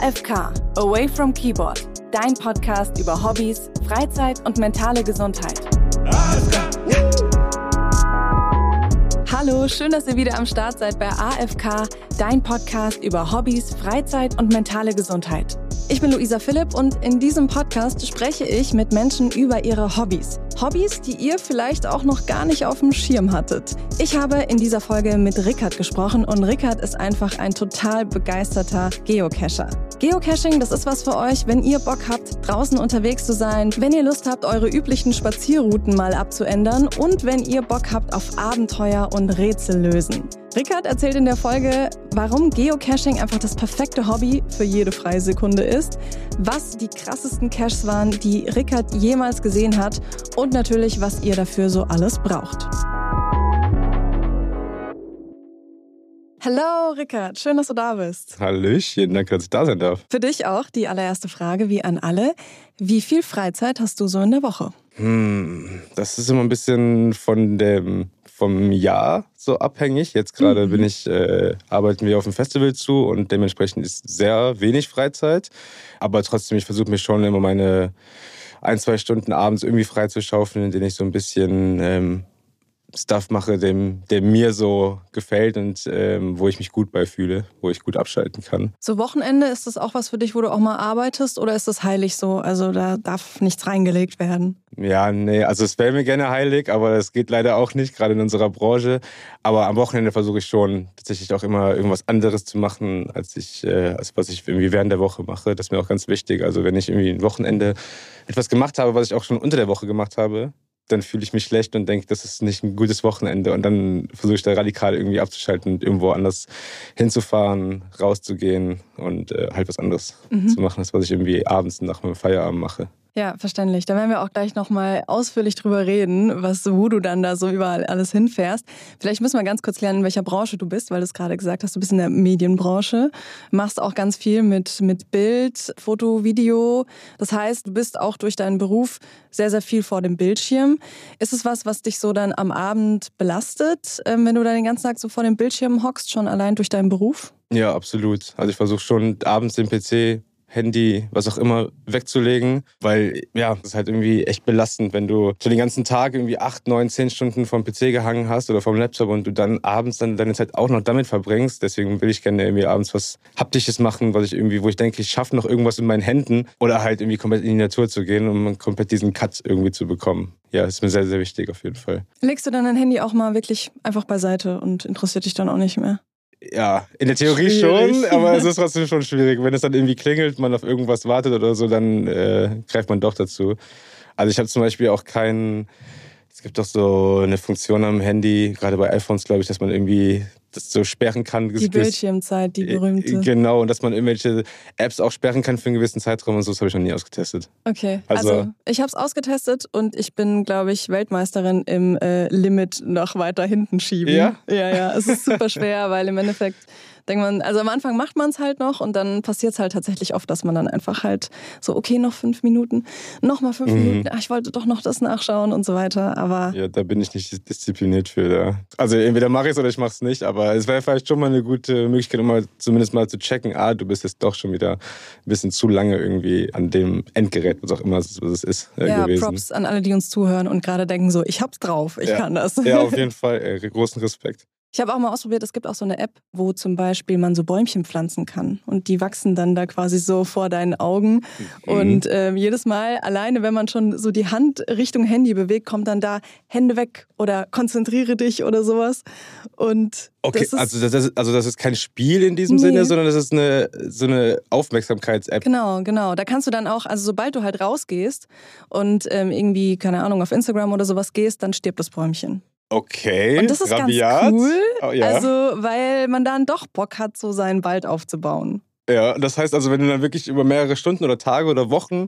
AFK Away from Keyboard, dein Podcast über Hobbys, Freizeit und mentale Gesundheit. Hallo, schön, dass ihr wieder am Start seid bei AFK, dein Podcast über Hobbys, Freizeit und mentale Gesundheit. Ich bin Luisa Philipp und in diesem Podcast spreche ich mit Menschen über ihre Hobbys. Hobbys, die ihr vielleicht auch noch gar nicht auf dem Schirm hattet. Ich habe in dieser Folge mit Rickard gesprochen und Rickard ist einfach ein total begeisterter Geocacher. Geocaching, das ist was für euch, wenn ihr Bock habt, draußen unterwegs zu sein, wenn ihr Lust habt, eure üblichen Spazierrouten mal abzuändern und wenn ihr Bock habt auf Abenteuer und Rätsel lösen. Rickard erzählt in der Folge, warum Geocaching einfach das perfekte Hobby für jede freie Sekunde ist, was die krassesten Caches waren, die Rickard jemals gesehen hat und natürlich, was ihr dafür so alles braucht. Hallo Rickard, schön, dass du da bist. Hallöchen, danke, dass ich da sein darf. Für dich auch die allererste Frage, wie an alle. Wie viel Freizeit hast du so in der Woche? Hm, das ist immer ein bisschen von dem vom Jahr so abhängig. Jetzt gerade mhm. bin ich, äh, arbeiten wir auf dem Festival zu und dementsprechend ist sehr wenig Freizeit. Aber trotzdem, ich versuche mir schon immer meine ein, zwei Stunden abends irgendwie freizuschaufeln, in denen ich so ein bisschen ähm, Stuff mache, dem, der mir so gefällt und ähm, wo ich mich gut bei fühle, wo ich gut abschalten kann. So Wochenende, ist das auch was für dich, wo du auch mal arbeitest oder ist das heilig so? Also da darf nichts reingelegt werden? Ja, nee, also es wäre mir gerne heilig, aber das geht leider auch nicht, gerade in unserer Branche. Aber am Wochenende versuche ich schon tatsächlich auch immer irgendwas anderes zu machen, als ich, äh, als was ich irgendwie während der Woche mache. Das ist mir auch ganz wichtig. Also wenn ich irgendwie ein Wochenende etwas gemacht habe, was ich auch schon unter der Woche gemacht habe, dann fühle ich mich schlecht und denke, das ist nicht ein gutes Wochenende. Und dann versuche ich da radikal irgendwie abzuschalten und irgendwo anders hinzufahren, rauszugehen und äh, halt was anderes mhm. zu machen, als was ich irgendwie abends nach meinem Feierabend mache. Ja, verständlich. Da werden wir auch gleich nochmal ausführlich drüber reden, was, wo du dann da so überall alles hinfährst. Vielleicht müssen wir ganz kurz lernen, in welcher Branche du bist, weil du es gerade gesagt hast, du bist in der Medienbranche, machst auch ganz viel mit, mit Bild, Foto, Video. Das heißt, du bist auch durch deinen Beruf sehr, sehr viel vor dem Bildschirm. Ist es was, was dich so dann am Abend belastet, ähm, wenn du da den ganzen Tag so vor dem Bildschirm hockst, schon allein durch deinen Beruf? Ja, absolut. Also ich versuche schon abends den PC Handy, was auch immer, wegzulegen, weil ja, das ist halt irgendwie echt belastend, wenn du schon den ganzen Tag irgendwie acht, neun, zehn Stunden vom PC gehangen hast oder vom Laptop und du dann abends dann deine Zeit auch noch damit verbringst. Deswegen will ich gerne irgendwie abends was Haptisches machen, was ich irgendwie, wo ich denke, ich schaffe noch irgendwas in meinen Händen oder halt irgendwie komplett in die Natur zu gehen, um komplett diesen Cut irgendwie zu bekommen. Ja, ist mir sehr, sehr wichtig auf jeden Fall. Legst du dann dein Handy auch mal wirklich einfach beiseite und interessiert dich dann auch nicht mehr? Ja, in der Theorie schwierig. schon, aber es ist trotzdem schon schwierig. Wenn es dann irgendwie klingelt, man auf irgendwas wartet oder so, dann äh, greift man doch dazu. Also ich habe zum Beispiel auch keinen es gibt doch so eine Funktion am Handy, gerade bei iPhones, glaube ich, dass man irgendwie das so sperren kann. Die Bildschirmzeit, die berühmte. Genau, und dass man irgendwelche Apps auch sperren kann für einen gewissen Zeitraum und so, das habe ich noch nie ausgetestet. Okay, also, also ich habe es ausgetestet und ich bin, glaube ich, Weltmeisterin im äh, Limit nach weiter hinten schieben. Ja? Ja, ja, es ist super schwer, weil im Endeffekt denkt man, also am Anfang macht man es halt noch und dann passiert es halt tatsächlich oft, dass man dann einfach halt so, okay, noch fünf Minuten, noch mal fünf mhm. Minuten, ach, ich wollte doch noch das nachschauen und so weiter, aber... Ja, da bin ich nicht diszipliniert für. Da. Also entweder mache ich es oder ich mache es nicht, aber es wäre vielleicht schon mal eine gute Möglichkeit, um mal zumindest mal zu checken, ah, du bist jetzt doch schon wieder ein bisschen zu lange irgendwie an dem Endgerät, was auch immer es ist, äh, ja, gewesen. Props an alle, die uns zuhören und gerade denken so, ich hab's drauf, ich ja. kann das. Ja, auf jeden Fall, äh, großen Respekt. Ich habe auch mal ausprobiert, es gibt auch so eine App, wo zum Beispiel man so Bäumchen pflanzen kann. Und die wachsen dann da quasi so vor deinen Augen. Mhm. Und äh, jedes Mal, alleine wenn man schon so die Hand Richtung Handy bewegt, kommt dann da Hände weg oder konzentriere dich oder sowas. Und okay, das also, das ist, also das ist kein Spiel in diesem nee. Sinne, sondern das ist eine, so eine Aufmerksamkeits-App. Genau, genau. Da kannst du dann auch, also sobald du halt rausgehst und ähm, irgendwie, keine Ahnung, auf Instagram oder sowas gehst, dann stirbt das Bäumchen. Okay. Und das ist rabiat. ganz cool. Oh, ja. Also, weil man dann doch Bock hat, so seinen Wald aufzubauen. Ja, das heißt also, wenn du dann wirklich über mehrere Stunden oder Tage oder Wochen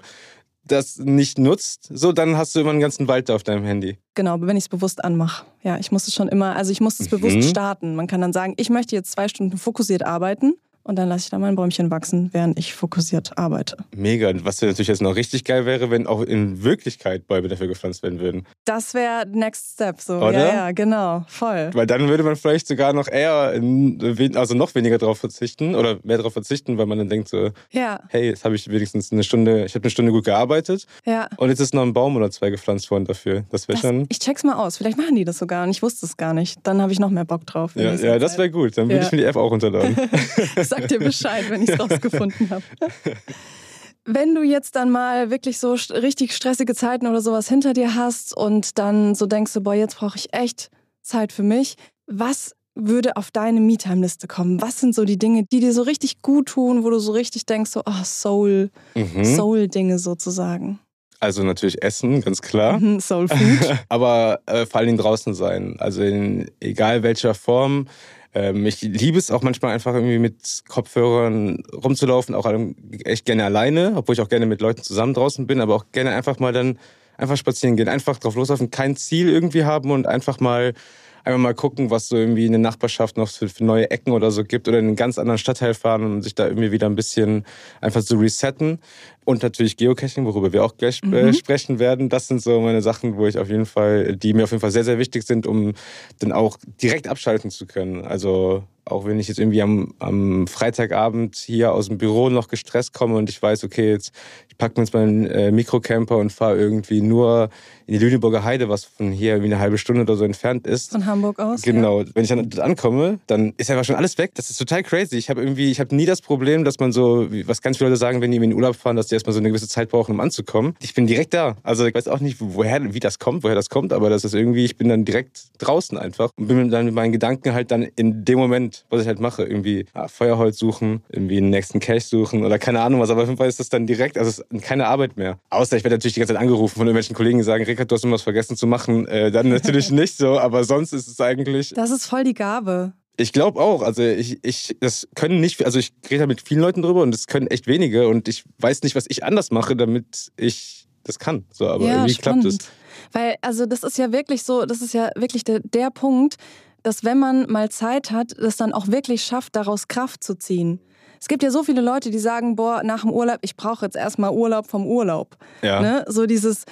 das nicht nutzt, so dann hast du immer einen ganzen Wald auf deinem Handy. Genau, wenn ich es bewusst anmache. Ja, ich muss es schon immer, also ich muss es mhm. bewusst starten. Man kann dann sagen, ich möchte jetzt zwei Stunden fokussiert arbeiten und dann lasse ich da mein Bäumchen wachsen, während ich fokussiert arbeite. Mega. Was natürlich jetzt noch richtig geil wäre, wenn auch in Wirklichkeit Bäume dafür gepflanzt werden würden. Das wäre Next Step so. Oder? Ja, ja, genau. Voll. Weil dann würde man vielleicht sogar noch eher, in, also noch weniger darauf verzichten oder mehr darauf verzichten, weil man dann denkt so, Ja, hey, jetzt habe ich wenigstens eine Stunde, ich habe eine Stunde gut gearbeitet ja. und jetzt ist noch ein Baum oder zwei gepflanzt worden dafür. Das wäre schon. ich check's mal aus. Vielleicht machen die das sogar und ich wusste es gar nicht. Dann habe ich noch mehr Bock drauf. Ja, ja, das wäre gut. Dann würde Ja. ich mir die App auch runterladen. Sag dir Bescheid, wenn ich es rausgefunden habe. Wenn du jetzt dann mal wirklich so richtig stressige Zeiten oder sowas hinter dir hast und dann so denkst du, boah, jetzt brauche ich echt Zeit für mich, was würde auf deine Me-Time-Liste kommen? Was sind so die Dinge, die dir so richtig gut tun, wo du so richtig denkst, so, oh, Soul, Mhm. Soul-Dinge sozusagen? Also natürlich Essen, ganz klar. Mhm, Soul Food. Aber äh, vor allen Dingen draußen sein. Also in egal welcher Form. Ähm, ich liebe es auch manchmal einfach irgendwie mit Kopfhörern rumzulaufen, auch echt gerne alleine, obwohl ich auch gerne mit Leuten zusammen draußen bin, aber auch gerne einfach mal dann einfach spazieren gehen, einfach drauf loslaufen, kein Ziel irgendwie haben und einfach mal einfach mal gucken, was so irgendwie in der Nachbarschaft noch für, für neue Ecken oder so gibt oder in einen ganz anderen Stadtteil fahren und sich da irgendwie wieder ein bisschen einfach so resetten. Und natürlich Geocaching, worüber wir auch gleich äh, Mhm. sprechen werden. Das sind so meine Sachen, wo ich auf jeden Fall, die mir auf jeden Fall sehr, sehr wichtig sind, um dann auch direkt abschalten zu können. Also auch wenn ich jetzt irgendwie am, am Freitagabend hier aus dem Büro noch gestresst komme und ich weiß, okay, jetzt ich packe mir jetzt meinen äh, Mikrocamper und fahre irgendwie nur in die Lüneburger Heide, was von hier irgendwie eine halbe Stunde oder so entfernt ist. Von Hamburg aus. Ja. Genau, wenn ich dann dort ankomme, dann ist einfach schon alles weg. Das ist total crazy. Ich habe irgendwie, ich habe nie das Problem, dass man so, wie- was ganz viele Leute sagen, wenn die in den Urlaub fahren, dass die erstmal so eine gewisse Zeit brauchen, um anzukommen. Ich bin direkt da. Also ich weiß auch nicht, woher, wie das kommt, woher das kommt, aber das ist irgendwie, ich bin dann direkt draußen einfach und bin dann mit meinen Gedanken halt dann in dem Moment, was ich halt mache, irgendwie ah, Feuerholz suchen, irgendwie den nächsten Cache suchen oder keine Ahnung was, aber auf jeden Fall ist das dann direkt, also es keine Arbeit mehr. Außer ich werde natürlich die ganze Zeit angerufen von irgendwelchen Kollegen, die sagen, Rickard, du hast irgendwas vergessen zu machen. Äh, dann natürlich nicht so, aber sonst ist es eigentlich Das ist voll die Gabe. ich glaube auch. Also ich, ich, das können nicht, also ich rede da mit vielen Leuten drüber und das können echt wenige und ich weiß nicht, was ich anders mache, damit ich das kann. So, aber ja, irgendwie klappt es. spannend. Weil, also das ist ja wirklich so, das ist ja wirklich der, der Punkt, dass wenn man mal Zeit hat, das dann auch wirklich schafft, daraus Kraft zu ziehen. Es gibt ja so viele Leute, die sagen, boah, nach dem Urlaub, ich brauche jetzt erstmal Urlaub vom Urlaub. Ja. Ne? So dieses,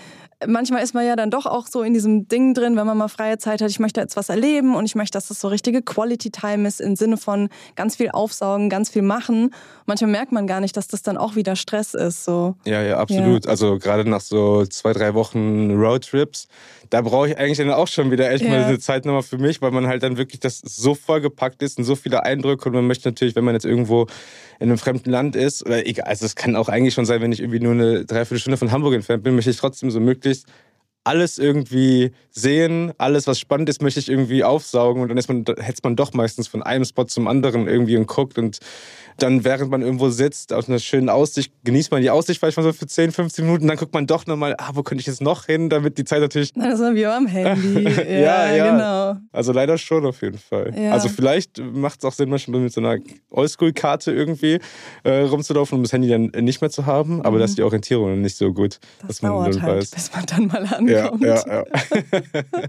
manchmal ist man ja dann doch auch so in diesem Ding drin, wenn man mal freie Zeit hat, ich möchte jetzt was erleben und ich möchte, dass das so richtige Quality Time ist im Sinne von ganz viel aufsaugen, ganz viel machen. Manchmal merkt man gar nicht, dass das dann auch wieder Stress ist. So. Ja, ja, absolut. Also gerade nach so zwei, drei Wochen Roadtrips, da brauche ich eigentlich dann auch schon wieder echt mal Ja. eine Zeit nochmal für mich, weil man halt dann wirklich das so vollgepackt ist und so viele Eindrücke und man möchte natürlich, wenn man jetzt irgendwo in einem fremden Land ist, oder egal, also es kann auch eigentlich schon sein, wenn ich irgendwie nur eine Dreiviertelstunde von Hamburg entfernt bin, möchte ich trotzdem so möglichst alles irgendwie sehen, alles, was spannend ist, möchte ich irgendwie aufsaugen und dann ist man, hetzt man doch meistens von einem Spot zum anderen irgendwie und guckt und dann, während man irgendwo sitzt, auf einer schönen Aussicht, genießt man die Aussicht vielleicht mal so für 10, 15 Minuten, dann guckt man doch nochmal, ah, wo könnte ich jetzt noch hin, damit die Zeit natürlich, Nein, das war wie am Handy. Ja, ja, ja. genau. also leider schon auf jeden Fall. Ja. Also vielleicht macht es auch Sinn, manchmal mit so einer Oldschool-Karte irgendwie äh, rumzulaufen, um das Handy dann nicht mehr zu haben, aber da ist die Orientierung nicht so gut, Das dass man dann halt, weiß. bis man dann mal Ja, ankommt. ja, ja.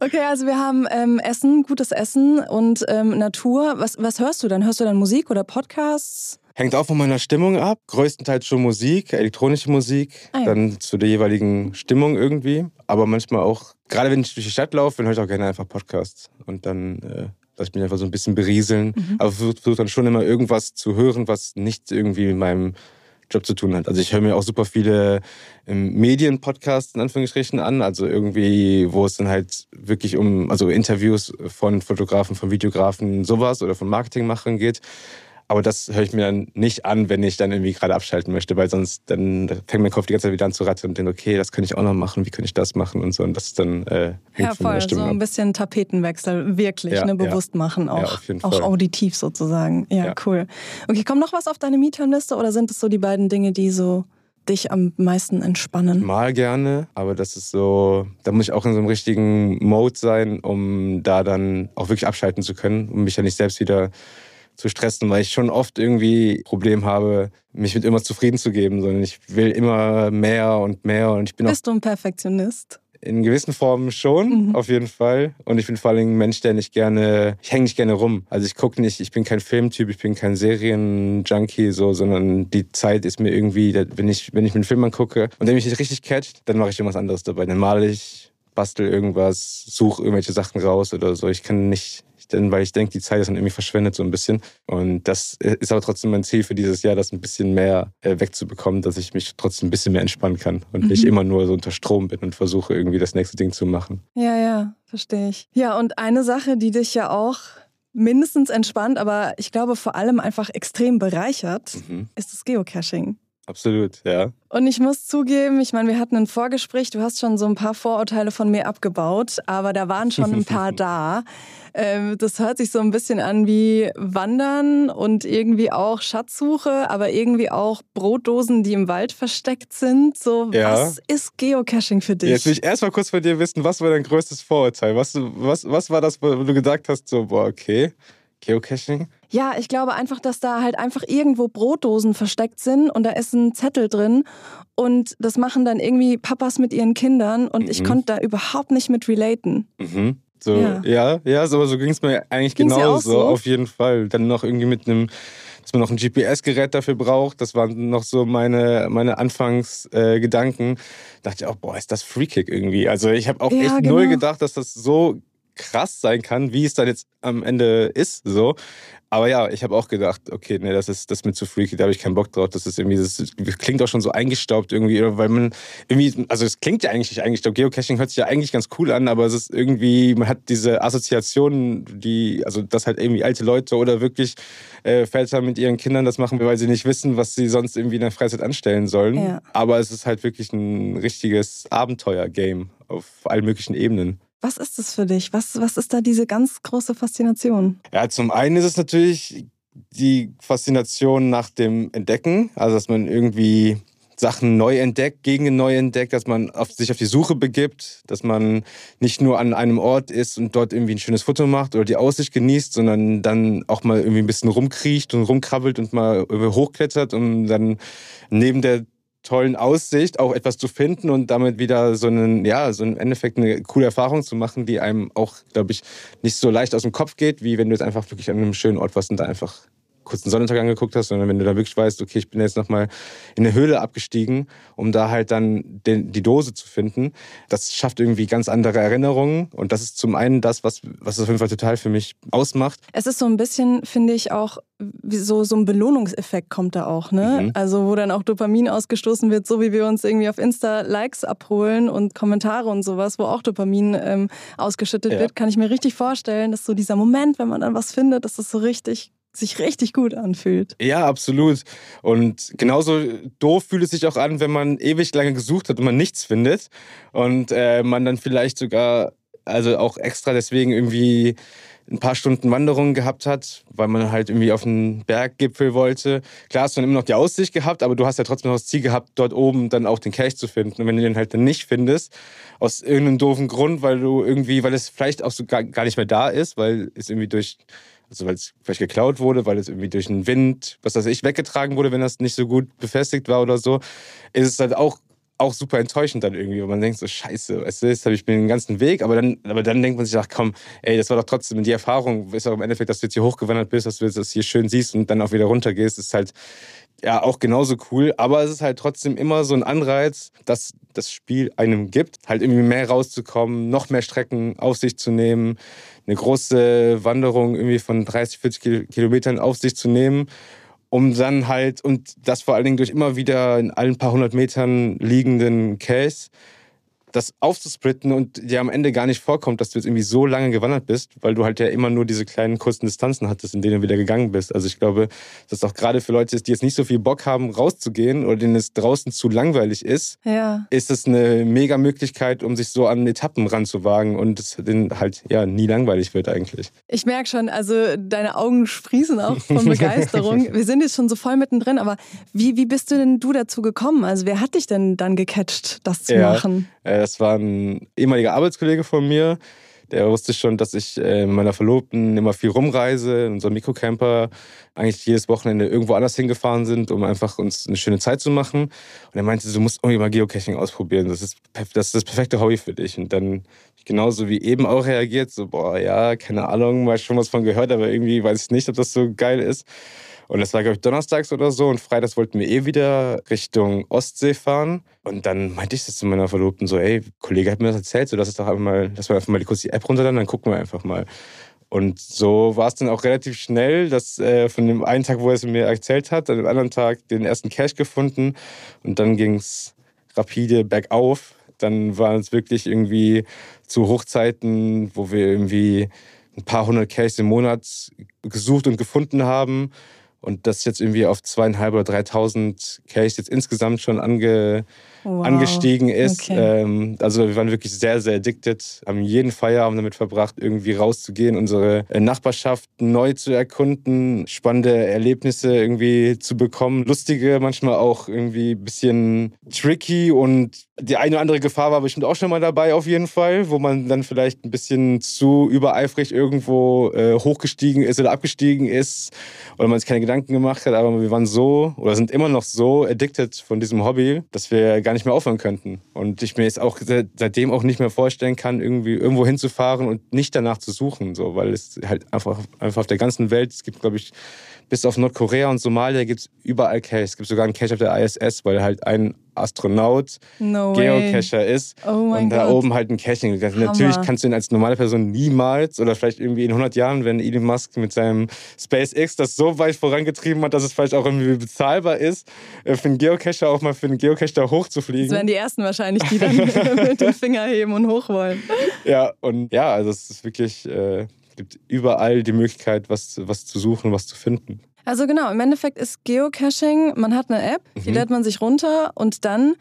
Okay, also wir haben ähm, Essen, gutes Essen und ähm, Natur. Was, was hörst du dann? Hörst du dann Musik oder Podcasts? Hängt auch von meiner Stimmung ab. Größtenteils schon Musik, elektronische Musik, Ah ja. dann zu der jeweiligen Stimmung irgendwie. Aber manchmal auch, gerade wenn ich durch die Stadt laufe, dann höre ich auch gerne einfach Podcasts. Und dann äh, lasse ich mich einfach so ein bisschen berieseln. Mhm. Aber versuche versuch dann schon immer irgendwas zu hören, was nicht irgendwie mit meinem Job zu tun hat. Also ich höre mir auch super viele ähm, Medien-Podcasts in Anführungsstrichen an, also irgendwie, wo es dann halt wirklich um, also Interviews von Fotografen, von Videografen, sowas oder von Marketingmachern geht. Aber das höre ich mir dann nicht an, wenn ich dann irgendwie gerade abschalten möchte, weil sonst dann fängt mein Kopf die ganze Zeit wieder an zu rattern und denkt, okay, das könnte ich auch noch machen, wie könnte ich das machen und so. Und das ist dann äh, Ja, voll. So ein ab. bisschen Tapetenwechsel, wirklich, Ja, ne, ja. bewusst machen, auch, Ja, auf jeden auch auditiv sozusagen. Ja, Ja. cool. Okay, kommt noch was auf deine Me-Time-Liste oder sind es so die beiden Dinge, die so dich am meisten entspannen? Mal gerne, aber das ist so, da muss ich auch in so einem richtigen Mode sein, um da dann auch wirklich abschalten zu können, um mich ja nicht selbst wieder zu stressen, weil ich schon oft irgendwie Problem habe, mich mit irgendwas zufrieden zu geben, sondern ich will immer mehr und mehr und ich bin auch Bist du ein Perfektionist? in gewissen Formen schon, mhm. auf jeden Fall. Und ich bin vor allem ein Mensch, der nicht gerne, ich hänge nicht gerne rum. Also ich gucke nicht, ich bin kein Filmtyp, ich bin kein Serienjunkie, so, sondern die Zeit ist mir irgendwie, wenn ich, wenn ich mir einen Film angucke und der mich nicht richtig catcht, dann mache ich irgendwas anderes dabei. Dann male ich, bastel irgendwas, suche irgendwelche Sachen raus oder so. Ich kann nicht, denn weil ich denke, die Zeit ist dann irgendwie verschwendet so ein bisschen. Und das ist aber trotzdem mein Ziel für dieses Jahr, das ein bisschen mehr äh, wegzubekommen, dass ich mich trotzdem ein bisschen mehr entspannen kann und mhm. nicht immer nur so unter Strom bin und versuche irgendwie das nächste Ding zu machen. Ja, ja, verstehe ich. Ja, und eine Sache, die dich ja auch mindestens entspannt, aber ich glaube vor allem einfach extrem bereichert, mhm. ist das Geocaching. Absolut, ja. Und ich muss zugeben, ich meine, wir hatten ein Vorgespräch, du hast schon so ein paar Vorurteile von mir abgebaut, aber da waren schon ein paar da. Ähm, das hört sich so ein bisschen an wie Wandern und irgendwie auch Schatzsuche, aber irgendwie auch Brotdosen, die im Wald versteckt sind. So, ja. was ist Geocaching für dich? Jetzt will ich erstmal kurz von dir wissen, was war dein größtes Vorurteil? Was, was, was war das, wo du gedacht hast, so, boah, okay, Geocaching? Ja, ich glaube einfach, dass da halt einfach irgendwo Brotdosen versteckt sind und da ist ein Zettel drin und das machen dann irgendwie Papas mit ihren Kindern und mhm. ich konnte da überhaupt nicht mit relaten. Mhm. So, ja, ja, ja so, so ging es mir eigentlich ging's genauso, so? auf jeden Fall. Dann noch irgendwie mit einem dass man noch ein GPS-Gerät dafür braucht. Das waren noch so meine, meine Anfangsgedanken. Äh, dachte ich auch, boah, ist das Freakick irgendwie. Also ich habe auch ja, echt genau. null gedacht, dass das so krass sein kann, wie es dann jetzt am Ende ist. So. Aber ja, ich habe auch gedacht, okay, nee, das ist das ist mir zu freaky, da habe ich keinen Bock drauf. Das ist irgendwie, das, das, klingt auch schon so eingestaubt irgendwie, weil man irgendwie, also es klingt ja eigentlich nicht eingestaubt. Geocaching hört sich ja eigentlich ganz cool an, aber es ist irgendwie, man hat diese Assoziationen, die, also dass halt irgendwie alte Leute oder wirklich äh, Väter mit ihren Kindern das machen, weil sie nicht wissen, was sie sonst irgendwie in der Freizeit anstellen sollen. Ja. Aber es ist halt wirklich ein richtiges Abenteuer-Game auf allen möglichen Ebenen. Was ist das für dich? Was, was ist da diese ganz große Faszination? Ja, zum einen ist es natürlich die Faszination nach dem Entdecken, also dass man irgendwie Sachen neu entdeckt, Gegenden neu entdeckt, dass man auf, sich auf die Suche begibt, dass man nicht nur an einem Ort ist und dort irgendwie ein schönes Foto macht oder die Aussicht genießt, sondern dann auch mal irgendwie ein bisschen rumkriecht und rumkrabbelt und mal hochklettert und dann neben der tollen Aussicht auch etwas zu finden und damit wieder so einen, ja, so im Endeffekt eine coole Erfahrung zu machen, die einem auch, glaube ich, nicht so leicht aus dem Kopf geht, wie wenn du jetzt einfach wirklich an einem schönen Ort warst und da einfach kurz einen Sonnentag angeguckt hast, sondern wenn du da wirklich weißt, okay, ich bin jetzt nochmal in eine Höhle abgestiegen, um da halt dann den, die Dose zu finden, das schafft irgendwie ganz andere Erinnerungen. Und das ist zum einen das, was, was es auf jeden Fall total für mich ausmacht. Es ist so ein bisschen, finde ich, auch so, so ein Belohnungseffekt kommt da auch, ne? Mhm. Also, wo dann auch Dopamin ausgestoßen wird, so wie wir uns irgendwie auf Insta Likes abholen und Kommentare und sowas, wo auch Dopamin ähm, ausgeschüttet ja. wird, kann ich mir richtig vorstellen, dass so dieser Moment, wenn man dann was findet, dass das so richtig sich richtig gut anfühlt. Ja, absolut. Und genauso doof fühlt es sich auch an, wenn man ewig lange gesucht hat und man nichts findet und äh, man dann vielleicht sogar, also auch extra deswegen irgendwie ein paar Stunden Wanderung gehabt hat, weil man halt irgendwie auf einen Berggipfel wollte. Klar hast du dann immer noch die Aussicht gehabt, aber du hast ja trotzdem noch das Ziel gehabt, dort oben dann auch den Cache zu finden. Und wenn du den halt dann nicht findest, aus irgendeinem doofen Grund, weil du irgendwie, weil es vielleicht auch so gar, gar nicht mehr da ist, weil es irgendwie durch also weil es vielleicht geklaut wurde, weil es irgendwie durch den Wind, was weiß ich, weggetragen wurde, wenn das nicht so gut befestigt war oder so, ist es halt auch auch super enttäuschend dann irgendwie, weil man denkt so, scheiße, weißt du, jetzt habe ich den ganzen Weg, aber dann, aber dann denkt man sich, ach komm, ey, das war doch trotzdem die Erfahrung, ist auch im Endeffekt, dass du jetzt hier hochgewandert bist, dass du jetzt das hier schön siehst und dann auch wieder runtergehst, ist halt ja auch genauso cool, aber es ist halt trotzdem immer so ein Anreiz, dass das Spiel einem gibt, halt irgendwie mehr rauszukommen, noch mehr Strecken auf sich zu nehmen, eine große Wanderung irgendwie von 30, 40 Kilometern auf sich zu nehmen, um dann halt, und das vor allen Dingen durch immer wieder in allen paar hundert Metern liegenden Case, das aufzusplitten und dir am Ende gar nicht vorkommt, dass du jetzt irgendwie so lange gewandert bist, weil du halt ja immer nur diese kleinen kurzen Distanzen hattest, in denen du wieder gegangen bist. Also ich glaube, dass auch gerade für Leute die jetzt nicht so viel Bock haben, rauszugehen oder denen es draußen zu langweilig ist, ja. ist es eine mega Möglichkeit, um sich so an Etappen ranzuwagen und es denen halt ja nie langweilig wird eigentlich. Ich merke schon, also deine Augen sprießen auch von Begeisterung. Wir sind jetzt schon so voll mittendrin, aber wie, wie bist du denn du dazu gekommen? Also wer hat dich denn dann gecatcht, das zu ja. machen? Äh, das war ein ehemaliger Arbeitskollege von mir, Der wusste schon, dass ich äh, mit meiner Verlobten immer viel rumreise, in unserem Mikrocamper eigentlich jedes Wochenende irgendwo anders hingefahren sind, um einfach uns eine schöne Zeit zu machen. Und er meinte, du musst irgendwie mal Geocaching ausprobieren. Das ist das, ist das perfekte Hobby für dich. Und dann genauso wie eben auch reagiert, so, boah, ja, keine Ahnung, mal schon was von gehört, aber irgendwie weiß ich nicht, ob das so geil ist. Und das war, glaube ich, donnerstags oder so. Und freitags wollten wir eh wieder Richtung Ostsee fahren. Und dann meinte ich das zu meiner Verlobten so, ey, Kollege hat mir das erzählt, so lass es doch einfach mal, lass mal einfach mal kurz die App runterladen, dann gucken wir einfach mal. Und so war es dann auch relativ schnell, dass äh, von dem einen Tag, wo er es mir erzählt hat, an dem anderen Tag den ersten Cash gefunden. Und dann ging es rapide bergauf. Dann waren es wirklich irgendwie zu Hochzeiten, wo wir irgendwie ein paar hundert Cash im Monat gesucht und gefunden haben und das jetzt irgendwie auf zweieinhalb oder dreitausend Cash jetzt insgesamt schon ange, wow. angestiegen ist. Okay. Ähm, also wir waren wirklich sehr, sehr addicted, haben jeden Feierabend damit verbracht, irgendwie rauszugehen, unsere äh, Nachbarschaft neu zu erkunden, spannende Erlebnisse irgendwie zu bekommen, lustige, manchmal auch irgendwie ein bisschen tricky und die eine oder andere Gefahr war bestimmt auch schon mal dabei, auf jeden Fall, wo man dann vielleicht ein bisschen zu übereifrig irgendwo äh, hochgestiegen ist oder abgestiegen ist oder man sich keine Gedanken gemacht hat. Aber wir waren so oder sind immer noch so addicted von diesem Hobby, dass wir gar nicht mehr aufhören könnten. Und ich mir jetzt auch seitdem auch nicht mehr vorstellen kann, irgendwie irgendwo hinzufahren und nicht danach zu suchen, so, weil es halt einfach, einfach auf der ganzen Welt, es gibt, glaube ich, bis auf Nordkorea und Somalia gibt es überall Cache. Es gibt sogar einen Cache auf der ISS, weil halt ein Astronaut no Geocacher ist oh und da God. oben halt ein Caching. Natürlich kannst du ihn als normale Person niemals oder vielleicht irgendwie in 100 Jahren, wenn Elon Musk mit seinem SpaceX das so weit vorangetrieben hat, dass es vielleicht auch irgendwie bezahlbar ist, äh, für einen Geocacher auch mal für einen Geocacher hochzufliegen. Das wären die ersten wahrscheinlich, die dann mit dem Finger heben und hoch wollen. Ja, und ja, also es ist wirklich, äh, gibt überall die Möglichkeit, was, was zu suchen, was zu finden. Also genau, im Endeffekt ist Geocaching, man hat eine App, die mhm. lädt man sich runter und dann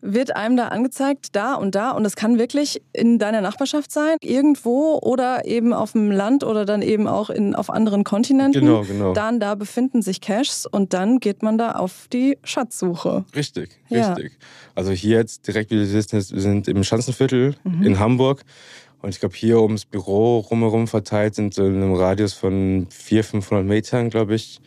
wird einem da angezeigt, da und da. Und das kann wirklich in deiner Nachbarschaft sein, irgendwo oder eben auf dem Land oder dann eben auch in, auf anderen Kontinenten. Genau, genau. Dann da befinden sich Caches und dann geht man da auf die Schatzsuche. Richtig, richtig. Ja. Also hier jetzt direkt, wie du siehst, wir sind im Schanzenviertel mhm. in Hamburg. Und ich glaube, hier ums Büro rumherum verteilt sind so in einem Radius von 400, 500 Metern, glaube ich,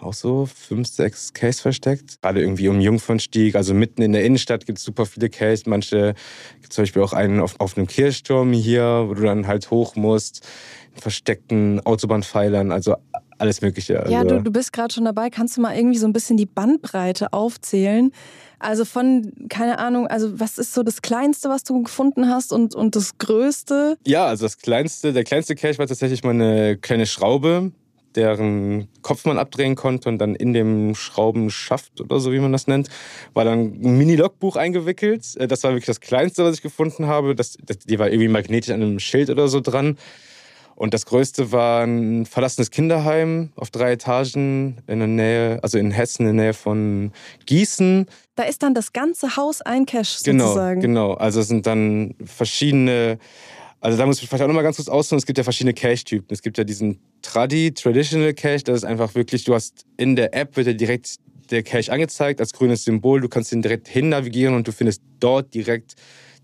auch so fünf, sechs Case versteckt. Gerade irgendwie um Jungfernstieg, also mitten in der Innenstadt gibt es super viele Case. Manche gibt zum Beispiel auch einen auf, auf einem Kirchturm hier, wo du dann halt hoch musst, in versteckten Autobahnpfeilern, also alles Mögliche. Also ja, du, du bist gerade schon dabei. Kannst du mal irgendwie so ein bisschen die Bandbreite aufzählen? Also von, keine Ahnung, also was ist so das Kleinste, was du gefunden hast und, und das Größte? Ja, also das Kleinste, der kleinste Cache war tatsächlich mal eine kleine Schraube, deren Kopf man abdrehen konnte und dann in dem Schraubenschaft oder so, wie man das nennt, war dann ein Mini-Logbuch eingewickelt. Äh, das war wirklich das Kleinste, was ich gefunden habe. Das, das, die war irgendwie magnetisch an einem Schild oder so dran. Und das größte war ein verlassenes Kinderheim auf drei Etagen in der Nähe, also in Hessen in der Nähe von Gießen. Da ist dann das ganze Haus ein Cache genau, sozusagen. Genau, genau. Also es sind dann verschiedene, also da muss ich vielleicht auch nochmal ganz kurz ausholen, es gibt ja verschiedene Cache-Typen. Es gibt ja diesen Tradi, Traditional Cache, das ist einfach wirklich, du hast in der App wird dir direkt der Cache angezeigt als grünes Symbol, du kannst ihn direkt hin navigieren und du findest dort direkt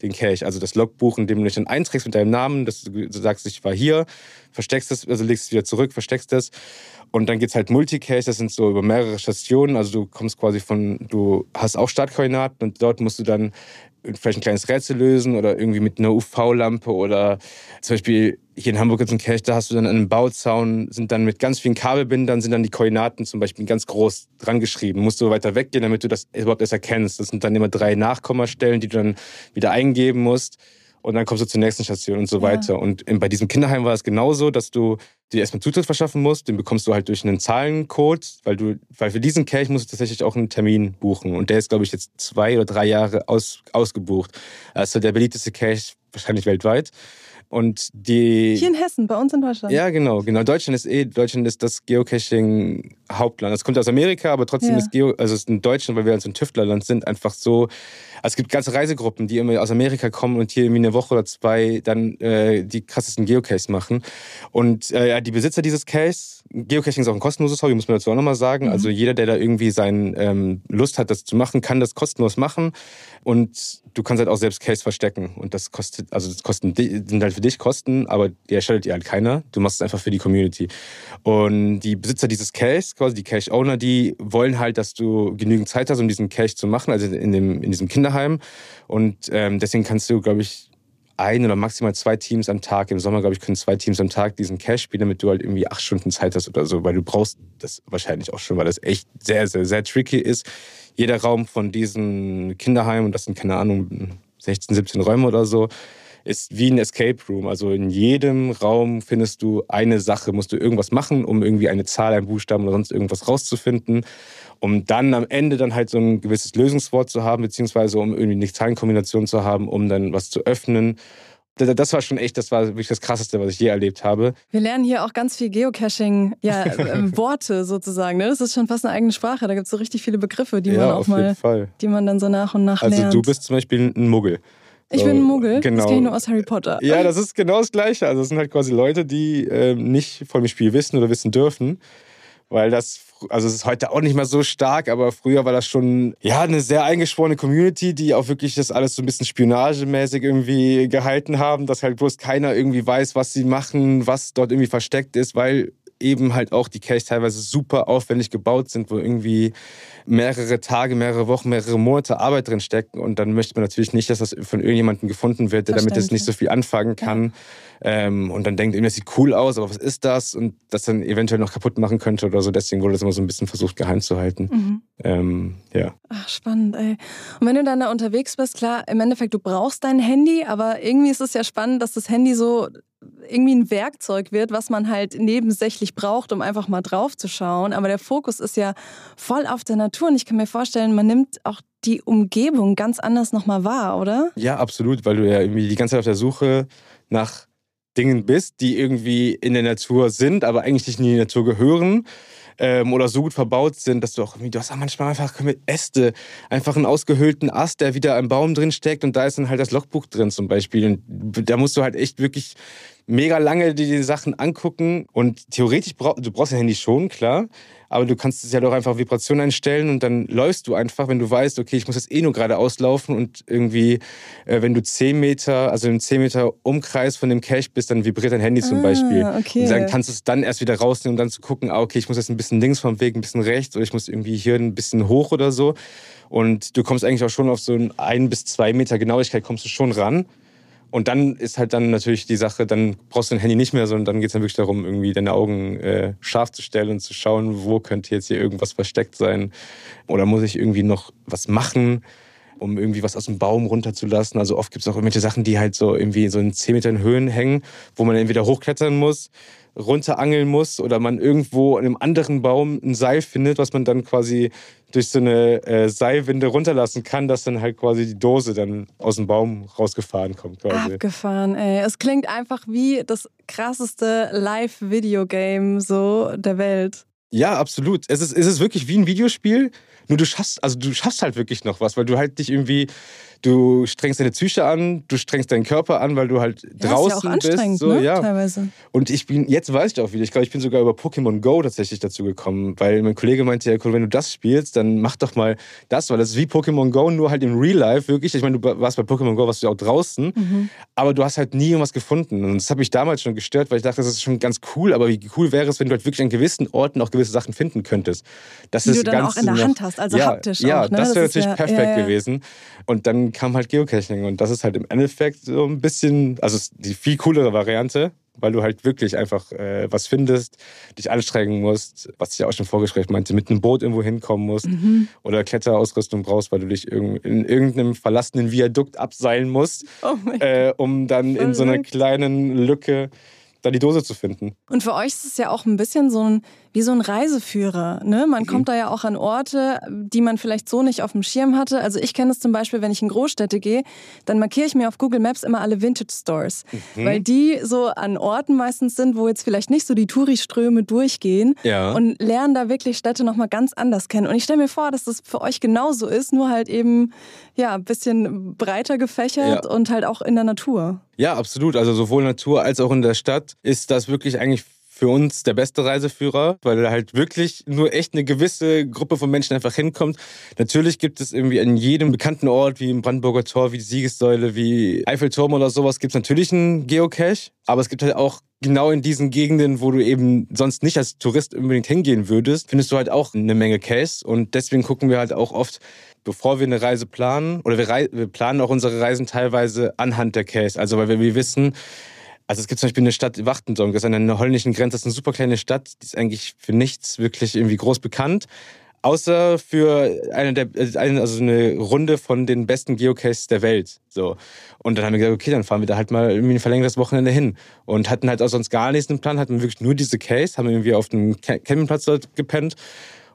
den Cache, also das Logbuch, in dem du dich dann einträgst mit deinem Namen, dass du sagst, ich war hier, versteckst es, also legst es wieder zurück, versteckst es. Und dann gibt es halt Multicache, das sind so über mehrere Stationen. Also du kommst quasi von, du hast auch Startkoordinaten und dort musst du dann vielleicht ein kleines Rätsel lösen oder irgendwie mit einer UV-Lampe oder zum Beispiel hier in Hamburg gibt es einen Cache, da hast du dann einen Bauzaun, sind dann mit ganz vielen Kabelbindern, sind dann die Koordinaten zum Beispiel ganz groß dran geschrieben. Musst du weiter weggehen, damit du das überhaupt erst erkennst. Das sind dann immer drei Nachkommastellen, die du dann wieder eingeben musst. Und dann kommst du zur nächsten Station und so ja. weiter. Und bei diesem Kinderheim war es genauso, dass du dir erstmal Zutritt verschaffen musst. Den bekommst du halt durch einen Zahlencode, weil du, weil für diesen Kelch musst du tatsächlich auch einen Termin buchen. Und der ist, glaube ich, jetzt zwei oder drei Jahre aus, ausgebucht. Also der beliebteste Kelch wahrscheinlich weltweit. Und die. Hier in Hessen, bei uns in Deutschland. Ja, genau, genau. Deutschland ist eh, Deutschland ist das Geocaching-Hauptland. Das kommt aus Amerika, aber trotzdem ja. ist Geo, also ist in Deutschland, weil wir halt so ein Tüftlerland sind, einfach so. Also es gibt ganze Reisegruppen, die immer aus Amerika kommen und hier irgendwie eine Woche oder zwei dann äh, die krassesten Geocaches machen. Und äh, die Besitzer dieses Case, Geocaching ist auch ein kostenloses Hobby, muss man dazu auch nochmal sagen. Mhm. Also jeder, der da irgendwie seine ähm, Lust hat, das zu machen, kann das kostenlos machen. Und du kannst halt auch selbst Case verstecken. Und das kostet, also das kosten, sind halt für dich kosten, aber die erstattet dir halt keiner. Du machst es einfach für die Community. Und die Besitzer dieses Caches, quasi die Cache-Owner, die wollen halt, dass du genügend Zeit hast, um diesen Cache zu machen, also in, dem, in diesem Kinderheim. Und ähm, deswegen kannst du, glaube ich, ein oder maximal zwei Teams am Tag. Im Sommer, glaube ich, können zwei Teams am Tag diesen Cache spielen, damit du halt irgendwie acht Stunden Zeit hast oder so, weil du brauchst das wahrscheinlich auch schon, weil das echt sehr, sehr, sehr tricky ist. Jeder Raum von diesen Kinderheimen, und das sind keine Ahnung, 16, 17 Räume oder so, ist wie ein Escape Room. Also in jedem Raum findest du eine Sache, musst du irgendwas machen, um irgendwie eine Zahl, einen Buchstaben oder sonst irgendwas rauszufinden, um dann am Ende dann halt so ein gewisses Lösungswort zu haben, beziehungsweise um irgendwie eine Zahlenkombination zu haben, um dann was zu öffnen. Das war schon echt, das war wirklich das Krasseste, was ich je erlebt habe. Wir lernen hier auch ganz viel Geocaching, ja, äh, Worte sozusagen. Ne? Das ist schon fast eine eigene Sprache. Da gibt es so richtig viele Begriffe, die ja, man auch mal, Fall. die man dann so nach und nach also lernt. Also du bist zum Beispiel ein Muggel. Ich bin ein Muggel, genau. das kenne ich nur aus Harry Potter. Ja, das ist genau das Gleiche. Also es sind halt quasi Leute, die äh, nicht von dem Spiel wissen oder wissen dürfen, weil das, also es ist heute auch nicht mehr so stark, aber früher war das schon, ja, eine sehr eingeschworene Community, die auch wirklich das alles so ein bisschen spionagemäßig irgendwie gehalten haben, dass halt bloß keiner irgendwie weiß, was sie machen, was dort irgendwie versteckt ist, weil eben halt auch die Caches teilweise super aufwendig gebaut sind, wo irgendwie mehrere Tage, mehrere Wochen, mehrere Monate Arbeit drin stecken. Und dann möchte man natürlich nicht, dass das von irgendjemandem gefunden wird, der damit jetzt nicht so viel anfangen kann. Ja. Ähm, und dann denkt, das sieht cool aus, aber was ist das? Und das dann eventuell noch kaputt machen könnte oder so. Deswegen wurde das immer so ein bisschen versucht, geheim zu halten. Mhm. Ähm, ja. Ach, spannend, ey. Und wenn du dann da unterwegs bist, klar, im Endeffekt, du brauchst dein Handy, aber irgendwie ist es ja spannend, dass das Handy so irgendwie ein Werkzeug wird, was man halt nebensächlich braucht, um einfach mal drauf zu schauen. Aber der Fokus ist ja voll auf der Natur und ich kann mir vorstellen, man nimmt auch die Umgebung ganz anders nochmal wahr, oder? Ja, absolut, weil du ja irgendwie die ganze Zeit auf der Suche nach Dingen bist, die irgendwie in der Natur sind, aber eigentlich nicht in die Natur gehören ähm, oder so gut verbaut sind, dass du auch irgendwie, du hast auch manchmal einfach Äste, einfach einen ausgehöhlten Ast, der wieder im Baum drin steckt und da ist dann halt das Logbuch drin zum Beispiel. Und da musst du halt echt wirklich mega lange dir die Sachen angucken und theoretisch brauchst du brauchst dein Handy schon, klar, aber du kannst es ja doch einfach Vibration einstellen und dann läufst du einfach, wenn du weißt, okay, ich muss jetzt eh nur gerade auslaufen und irgendwie, äh, wenn du 10 Meter, also im 10 Meter Umkreis von dem Cache bist, dann vibriert dein Handy zum ah, Beispiel. Okay. Und dann kannst du es dann erst wieder rausnehmen, um dann zu gucken, ah, okay, ich muss jetzt ein bisschen links vom Weg, ein bisschen rechts oder ich muss irgendwie hier ein bisschen hoch oder so. Und du kommst eigentlich auch schon auf so ein bis zwei Meter Genauigkeit kommst du schon ran. Und dann ist halt dann natürlich die Sache, dann brauchst du dein Handy nicht mehr, sondern dann geht es dann wirklich darum, irgendwie deine Augen äh, scharf zu stellen und zu schauen, wo könnte jetzt hier irgendwas versteckt sein. Oder muss ich irgendwie noch was machen, um irgendwie was aus dem Baum runterzulassen. Also oft gibt es auch irgendwelche Sachen, die halt so irgendwie so in 10 Metern Höhen hängen, wo man entweder hochklettern muss runterangeln muss oder man irgendwo in einem anderen Baum ein Seil findet, was man dann quasi durch so eine äh, Seilwinde runterlassen kann, dass dann halt quasi die Dose dann aus dem Baum rausgefahren kommt. Quasi. Abgefahren, ey. Es klingt einfach wie das krasseste Live-Videogame so der Welt. Ja, absolut. Es ist, es ist wirklich wie ein Videospiel, nur du schaffst, also du schaffst halt wirklich noch was, weil du halt dich irgendwie du strengst deine Psyche an, du strengst deinen Körper an, weil du halt ja, draußen ist ja auch anstrengend, bist. So, ne? ja. Teilweise. Und ich bin, jetzt weiß ich auch wieder, ich glaube, ich bin sogar über Pokémon Go tatsächlich dazu gekommen, weil mein Kollege meinte, ja, cool, wenn du das spielst, dann mach doch mal das, weil das ist wie Pokémon Go, nur halt im Real Life wirklich. Ich meine, du warst bei Pokémon Go, warst du auch draußen, mhm. aber du hast halt nie irgendwas gefunden. Und das hat mich damals schon gestört, weil ich dachte, das ist schon ganz cool, aber wie cool wäre es, wenn du halt wirklich an gewissen Orten auch gewisse Sachen finden könntest. Das die ist du dann ganz auch in der Hand hast, also ja, haptisch Ja, auch, ne? das wäre natürlich ja, perfekt ja, gewesen. Und dann kam halt Geocaching und das ist halt im Endeffekt so ein bisschen, also die viel coolere Variante, weil du halt wirklich einfach äh, was findest, dich anstrengen musst, was ich ja auch schon vorgespräch meinte, mit einem Boot irgendwo hinkommen musst mhm. oder Kletterausrüstung brauchst, weil du dich in irgendeinem verlassenen Viadukt abseilen musst, oh äh, um dann in so einer kleinen Lücke da die Dose zu finden. Und für euch ist es ja auch ein bisschen so ein wie so ein Reiseführer. Ne? Man mhm. kommt da ja auch an Orte, die man vielleicht so nicht auf dem Schirm hatte. Also ich kenne es zum Beispiel, wenn ich in Großstädte gehe, dann markiere ich mir auf Google Maps immer alle Vintage Stores, mhm. weil die so an Orten meistens sind, wo jetzt vielleicht nicht so die Touriströme durchgehen ja. und lernen da wirklich Städte nochmal ganz anders kennen. Und ich stelle mir vor, dass das für euch genauso ist, nur halt eben ja ein bisschen breiter gefächert ja. und halt auch in der Natur. Ja, absolut. Also sowohl Natur als auch in der Stadt ist das wirklich eigentlich für uns der beste Reiseführer, weil er halt wirklich nur echt eine gewisse Gruppe von Menschen einfach hinkommt. Natürlich gibt es irgendwie an jedem bekannten Ort, wie im Brandenburger Tor, wie die Siegessäule, wie Eiffelturm oder sowas, gibt es natürlich einen Geocache. Aber es gibt halt auch genau in diesen Gegenden, wo du eben sonst nicht als Tourist unbedingt hingehen würdest, findest du halt auch eine Menge Caches. Und deswegen gucken wir halt auch oft, bevor wir eine Reise planen, oder wir, wir planen auch unsere Reisen teilweise anhand der Caches. Also weil wir wissen, also es gibt zum Beispiel eine Stadt Wachtendonk, das ist an der holländischen Grenze, das ist eine super kleine Stadt, die ist eigentlich für nichts wirklich irgendwie groß bekannt. Außer für eine der, also eine Runde von den besten Geocaches der Welt. So. Und dann haben wir gesagt, okay, dann fahren wir da halt mal irgendwie ein verlängertes Wochenende hin. Und hatten halt auch sonst gar nichts im Plan, hatten wirklich nur diese Case, haben irgendwie auf dem Campingplatz dort gepennt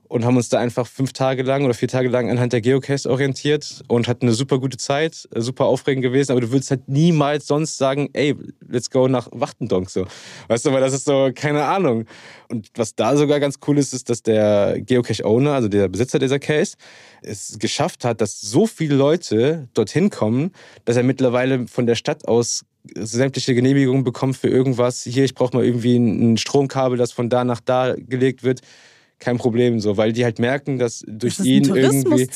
und haben uns da einfach fünf Tage lang oder vier Tage lang anhand der Geocache orientiert und hatten eine super gute Zeit, äh, super aufregend gewesen, aber du würdest halt niemals sonst sagen, ey, let's go nach Wachtendonk so. Weißt du, weil das ist so, keine Ahnung. Und was da sogar ganz cool ist, ist, dass der Geocache-Owner, also der Besitzer dieser Case, es geschafft hat, dass so viele Leute dorthin kommen, dass er mittlerweile von der Stadt aus sämtliche Genehmigungen bekommt für irgendwas. Hier, ich brauche mal irgendwie ein Stromkabel, das von da nach da gelegt wird kein Problem so, weil die halt merken, dass durch das ihn irgendwie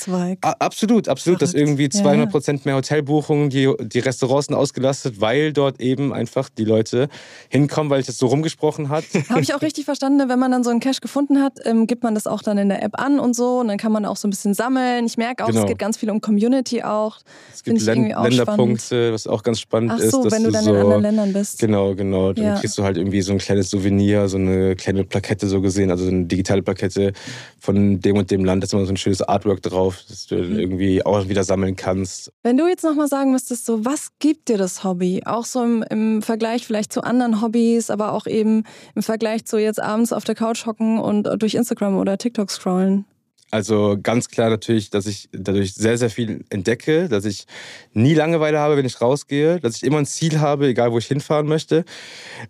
absolut, absolut, dass irgendwie 200 Prozent mehr Hotelbuchungen, die, die Restaurants sind ausgelastet, weil dort eben einfach die Leute hinkommen, weil ich das so rumgesprochen hat. Habe ich auch richtig verstanden, wenn man dann so einen Cache gefunden hat, ähm, gibt man das auch dann in der App an und so und dann kann man auch so ein bisschen sammeln. Ich merke auch, genau. es geht ganz viel um Community auch. Es gibt Länd Länderpunkte, spannend. was auch ganz spannend Ach so, ist. wenn du dann so, in anderen Ländern bist. Genau, genau. Dann ja. kriegst du halt irgendwie so ein kleines Souvenir, so eine kleine Plakette so gesehen, also eine digitale Plakette von dem und dem Land. Da ist immer so ein schönes Artwork drauf, das du mhm. irgendwie auch wieder sammeln kannst. Wenn du jetzt nochmal sagen müsstest, so, was gibt dir das Hobby? Auch so im, im Vergleich vielleicht zu anderen Hobbys, aber auch eben im Vergleich zu jetzt abends auf der Couch hocken und durch Instagram oder TikTok scrollen. Also ganz klar natürlich, dass ich dadurch sehr, sehr viel entdecke, dass ich nie Langeweile habe, wenn ich rausgehe, dass ich immer ein Ziel habe, egal wo ich hinfahren möchte.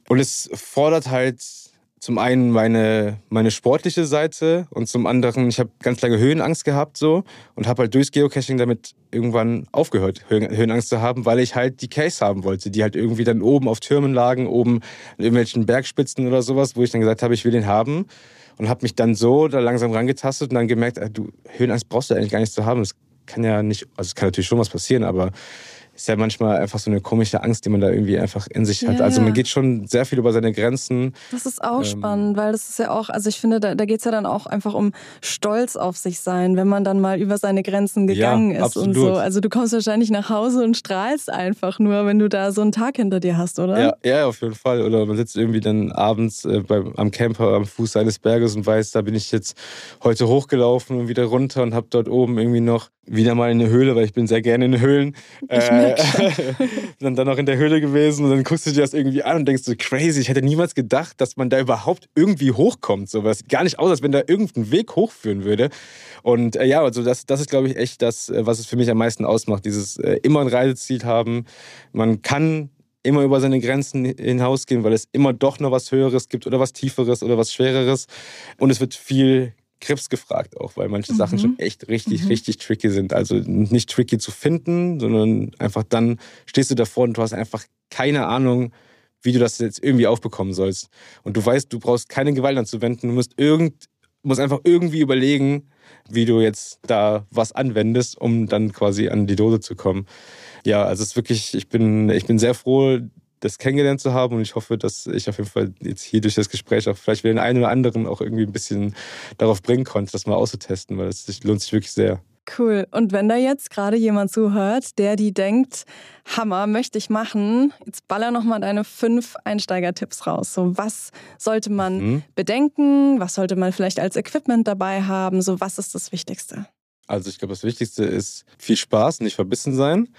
Und es fordert halt zum einen meine, meine sportliche Seite und zum anderen, ich habe ganz lange Höhenangst gehabt so und habe halt durchs Geocaching damit irgendwann aufgehört, Höhenangst zu haben, weil ich halt die Case haben wollte, die halt irgendwie dann oben auf Türmen lagen, oben an irgendwelchen Bergspitzen oder sowas, wo ich dann gesagt habe, ich will den haben und habe mich dann so da langsam rangetastet und dann gemerkt, äh, du Höhenangst brauchst du eigentlich gar nicht zu haben. Das kann ja nicht, also es kann natürlich schon was passieren, aber ist ja manchmal einfach so eine komische Angst, die man da irgendwie einfach in sich hat. Ja, also man geht schon sehr viel über seine Grenzen. Das ist auch ähm, spannend, weil das ist ja auch, also ich finde, da, da geht es ja dann auch einfach um Stolz auf sich sein, wenn man dann mal über seine Grenzen gegangen ja, ist absolut. und so. Also du kommst wahrscheinlich nach Hause und strahlst einfach nur, wenn du da so einen Tag hinter dir hast, oder? Ja, ja auf jeden Fall. Oder man sitzt irgendwie dann abends äh, beim, am Camper am Fuß eines Berges und weiß, da bin ich jetzt heute hochgelaufen und wieder runter und habe dort oben irgendwie noch wieder mal in eine Höhle, weil ich bin sehr gerne in Höhlen. Ich äh, dann, dann auch in der Höhle gewesen und dann guckst du dir das irgendwie an und denkst so, crazy, ich hätte niemals gedacht, dass man da überhaupt irgendwie hochkommt. So, was sieht gar nicht aus, als wenn da irgendein Weg hochführen würde. Und äh, ja, also das, das ist, glaube ich, echt das, äh, was es für mich am meisten ausmacht. Dieses äh, immer ein Reiseziel haben. Man kann immer über seine Grenzen hinausgehen, weil es immer doch noch was Höheres gibt oder was Tieferes oder was Schwereres. Und es wird viel Krebs gefragt auch, weil manche mhm. Sachen schon echt richtig, mhm. richtig tricky sind. Also nicht tricky zu finden, sondern einfach dann stehst du davor und du hast einfach keine Ahnung, wie du das jetzt irgendwie aufbekommen sollst. Und du weißt, du brauchst keine Gewalt anzuwenden, du musst irgend, musst einfach irgendwie überlegen, wie du jetzt da was anwendest, um dann quasi an die Dose zu kommen. Ja, also es ist wirklich, ich bin, ich bin sehr froh, das kennengelernt zu haben. Und ich hoffe, dass ich auf jeden Fall jetzt hier durch das Gespräch auch vielleicht wieder den einen oder anderen auch irgendwie ein bisschen darauf bringen konnte, das mal auszutesten, weil es lohnt sich wirklich sehr. Cool. Und wenn da jetzt gerade jemand zuhört, der die denkt, Hammer, möchte ich machen, jetzt baller nochmal deine fünf Einsteigertipps raus. So, was sollte man mhm. bedenken? Was sollte man vielleicht als Equipment dabei haben? So, was ist das Wichtigste? Also, ich glaube, das Wichtigste ist viel Spaß, nicht verbissen sein.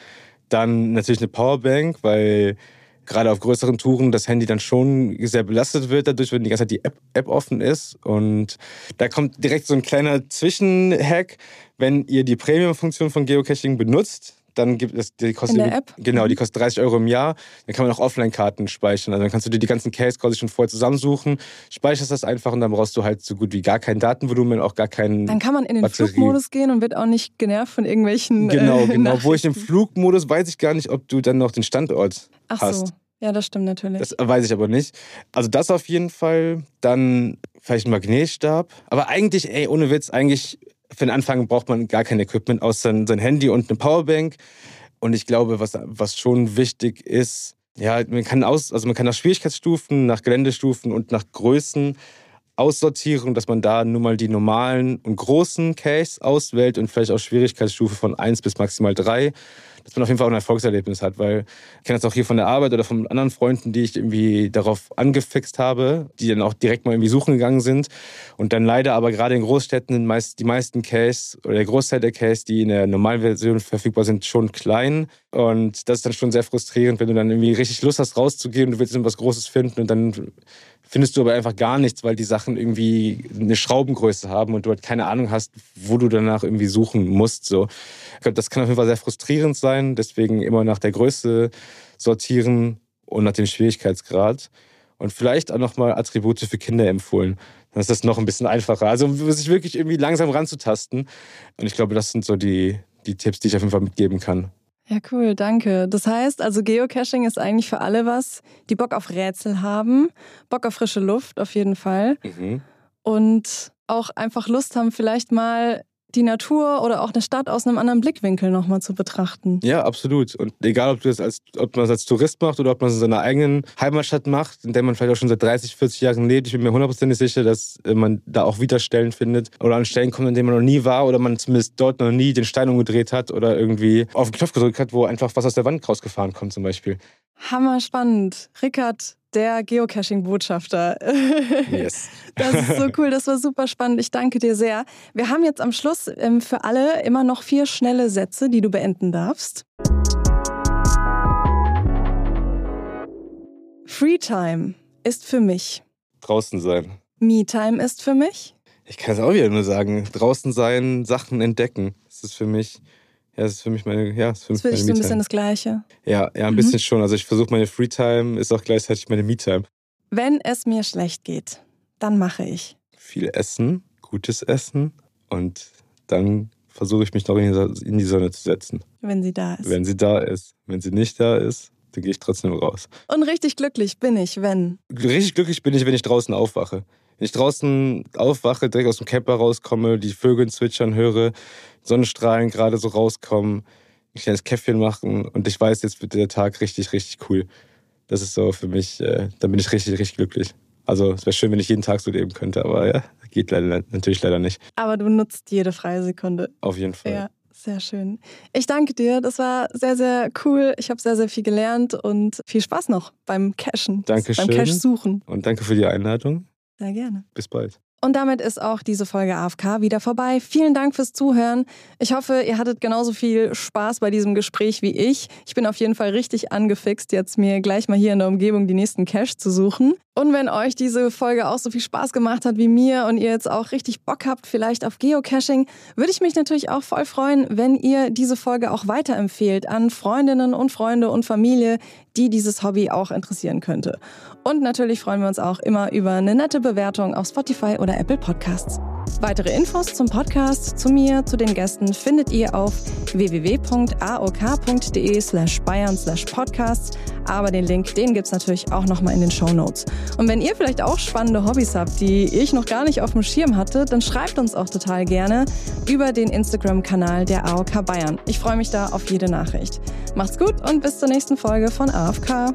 Dann natürlich eine Powerbank, weil gerade auf größeren Touren das Handy dann schon sehr belastet wird, dadurch, wenn die ganze Zeit die App, App offen ist. Und da kommt direkt so ein kleiner Zwischenhack. Wenn ihr die Premium-Funktion von Geocaching benutzt, dann gibt es die kostet In der App? genau die kostet 30 Euro im Jahr dann kann man auch Offline-Karten speichern also dann kannst du dir die ganzen Case quasi schon vorher zusammensuchen speicherst das einfach und dann brauchst du halt so gut wie gar kein Datenvolumen auch gar keinen dann kann man in den Batterie. Flugmodus gehen und wird auch nicht genervt von irgendwelchen genau äh, genau wo ich im Flugmodus weiß ich gar nicht ob du dann noch den Standort Ach hast so. Ja, das stimmt natürlich. Das weiß ich aber nicht. Also das auf jeden Fall. Dann vielleicht ein Magnetstab. Aber eigentlich, ey, ohne Witz, eigentlich für den Anfang braucht man gar kein Equipment, außer sein Handy und eine Powerbank. Und ich glaube, was, was schon wichtig ist, ja, man kann aus, also man kann nach Schwierigkeitsstufen, nach Geländestufen und nach Größen aussortieren, dass man da nur mal die normalen und großen Case auswählt und vielleicht auch Schwierigkeitsstufe von 1 bis maximal 3 dass man auf jeden Fall auch ein Erfolgserlebnis hat, weil ich kenne das auch hier von der Arbeit oder von anderen Freunden, die ich irgendwie darauf angefixt habe, die dann auch direkt mal irgendwie suchen gegangen sind und dann leider aber gerade in Großstädten meist, die meisten Case oder der Großteil der Case, die in der normalen Version verfügbar sind, schon klein und das ist dann schon sehr frustrierend, wenn du dann irgendwie richtig Lust hast rauszugehen, du willst irgendwas Großes finden und dann findest du aber einfach gar nichts, weil die Sachen irgendwie eine Schraubengröße haben und du halt keine Ahnung hast, wo du danach irgendwie suchen musst. So. Das kann auf jeden Fall sehr frustrierend sein, deswegen immer nach der Größe sortieren und nach dem Schwierigkeitsgrad. Und vielleicht auch nochmal Attribute für Kinder empfohlen. Dann ist das noch ein bisschen einfacher. Also sich wirklich irgendwie langsam ranzutasten. Und ich glaube, das sind so die, die Tipps, die ich auf jeden Fall mitgeben kann. Ja, cool, danke. Das heißt, also Geocaching ist eigentlich für alle was, die Bock auf Rätsel haben, Bock auf frische Luft auf jeden Fall. Mhm. Und auch einfach Lust haben, vielleicht mal die Natur oder auch eine Stadt aus einem anderen Blickwinkel nochmal zu betrachten. Ja, absolut. Und egal, ob, du das als, ob man das als Tourist macht oder ob man es in seiner eigenen Heimatstadt macht, in der man vielleicht auch schon seit 30, 40 Jahren lebt, ich bin mir hundertprozentig sicher, dass äh, man da auch wieder Stellen findet oder an Stellen kommt, an denen man noch nie war oder man zumindest dort noch nie den Stein umgedreht hat oder irgendwie auf den Knopf gedrückt hat, wo einfach was aus der Wand rausgefahren kommt zum Beispiel. Hammer spannend. Rickard, der Geocaching-Botschafter. Yes. Das ist so cool, das war super spannend. Ich danke dir sehr. Wir haben jetzt am Schluss ähm, für alle immer noch vier schnelle Sätze, die du beenden darfst. Freetime ist für mich. Draußen sein. Me-Time ist für mich. Ich kann es auch wieder nur sagen. Draußen sein, Sachen entdecken. Das ist für mich ja, das ist für mich meine, ja, das ist für mich das ist so ein bisschen das Gleiche. Ja, ja, ein mhm. bisschen schon. Also ich versuche meine Freetime ist auch gleichzeitig meine Me-Time. Wenn es mir schlecht geht, dann mache ich viel Essen, gutes Essen und dann versuche ich mich noch in die Sonne zu setzen. Wenn sie da ist. Wenn sie da ist. Wenn sie nicht da ist, dann gehe ich trotzdem raus. Und richtig glücklich bin ich, wenn. Richtig glücklich bin ich, wenn ich draußen aufwache. Wenn ich draußen aufwache, direkt aus dem Camper rauskomme, die Vögel zwitschern höre, Sonnenstrahlen gerade so rauskommen, ein kleines Käffchen machen und ich weiß, jetzt wird der Tag richtig, richtig cool. Das ist so für mich, äh, da bin ich richtig, richtig glücklich. Also es wäre schön, wenn ich jeden Tag so leben könnte, aber ja, geht leider, natürlich leider nicht. Aber du nutzt jede freie Sekunde. Auf jeden Fall. Ja. Sehr schön. Ich danke dir. Das war sehr, sehr cool. Ich habe sehr, sehr viel gelernt und viel Spaß noch beim Cashen. Dankeschön. Beim Cash suchen. Und danke für die Einladung. Sehr gerne. Bis bald. Und damit ist auch diese Folge AFK wieder vorbei. Vielen Dank fürs Zuhören. Ich hoffe, ihr hattet genauso viel Spaß bei diesem Gespräch wie ich. Ich bin auf jeden Fall richtig angefixt, jetzt mir gleich mal hier in der Umgebung die nächsten Cash zu suchen. Und wenn euch diese Folge auch so viel Spaß gemacht hat wie mir und ihr jetzt auch richtig Bock habt, vielleicht auf Geocaching, würde ich mich natürlich auch voll freuen, wenn ihr diese Folge auch weiterempfehlt an Freundinnen und Freunde und Familie, die dieses Hobby auch interessieren könnte. Und natürlich freuen wir uns auch immer über eine nette Bewertung auf Spotify oder Apple Podcasts. Weitere Infos zum Podcast, zu mir, zu den Gästen findet ihr auf www.aok.de slash bayern slash podcasts. Aber den Link, den gibt's natürlich auch nochmal in den Show Notes. Und wenn ihr vielleicht auch spannende Hobbys habt, die ich noch gar nicht auf dem Schirm hatte, dann schreibt uns auch total gerne über den Instagram-Kanal der AOK Bayern. Ich freue mich da auf jede Nachricht. Macht's gut und bis zur nächsten Folge von AFK.